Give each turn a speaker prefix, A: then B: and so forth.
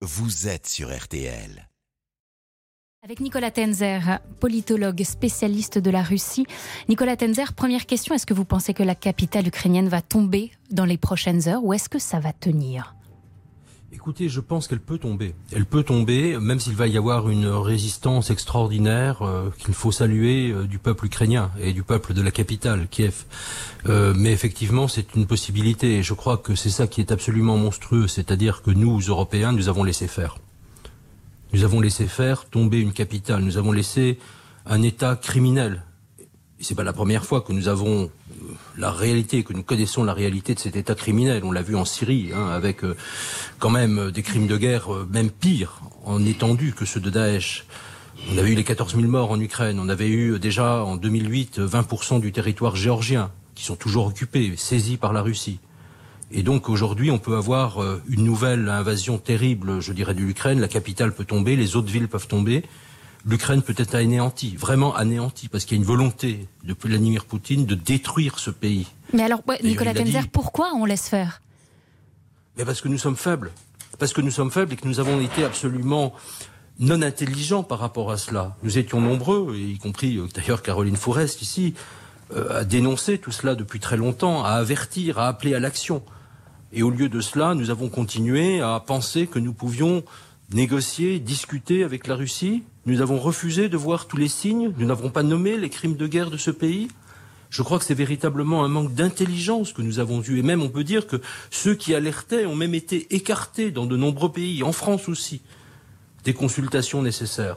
A: vous êtes sur RTL.
B: Avec Nicolas Tenzer, politologue spécialiste de la Russie. Nicolas Tenzer, première question, est-ce que vous pensez que la capitale ukrainienne va tomber dans les prochaines heures ou est-ce que ça va tenir?
C: Écoutez, je pense qu'elle peut tomber. Elle peut tomber, même s'il va y avoir une résistance extraordinaire euh, qu'il faut saluer euh, du peuple ukrainien et du peuple de la capitale, Kiev. Euh, mais effectivement, c'est une possibilité. Et je crois que c'est ça qui est absolument monstrueux. C'est-à-dire que nous, Européens, nous avons laissé faire. Nous avons laissé faire tomber une capitale. Nous avons laissé un État criminel. C'est pas la première fois que nous avons la réalité, que nous connaissons la réalité de cet État criminel. On l'a vu en Syrie, hein, avec euh, quand même euh, des crimes de guerre, euh, même pires, en étendue que ceux de Daesh. On avait eu les 14 000 morts en Ukraine. On avait eu déjà en 2008 20% du territoire géorgien qui sont toujours occupés, saisis par la Russie. Et donc aujourd'hui, on peut avoir une nouvelle invasion terrible, je dirais, de l'Ukraine. La capitale peut tomber, les autres villes peuvent tomber l'Ukraine peut être anéantie, vraiment anéantie, parce qu'il y a une volonté de Vladimir Poutine de détruire ce pays.
B: Mais alors, Nicolas Tenzer, pourquoi on laisse faire?
C: Mais Parce que nous sommes faibles. Parce que nous sommes faibles et que nous avons été absolument non intelligents par rapport à cela. Nous étions nombreux, y compris euh, d'ailleurs Caroline Fourest ici, euh, à dénoncer tout cela depuis très longtemps, à avertir, à appeler à l'action. Et au lieu de cela, nous avons continué à penser que nous pouvions négocier, discuter avec la Russie. Nous avons refusé de voir tous les signes. Nous n'avons pas nommé les crimes de guerre de ce pays. Je crois que c'est véritablement un manque d'intelligence que nous avons eu. Et même, on peut dire que ceux qui alertaient ont même été écartés dans de nombreux pays, en France aussi, des consultations nécessaires.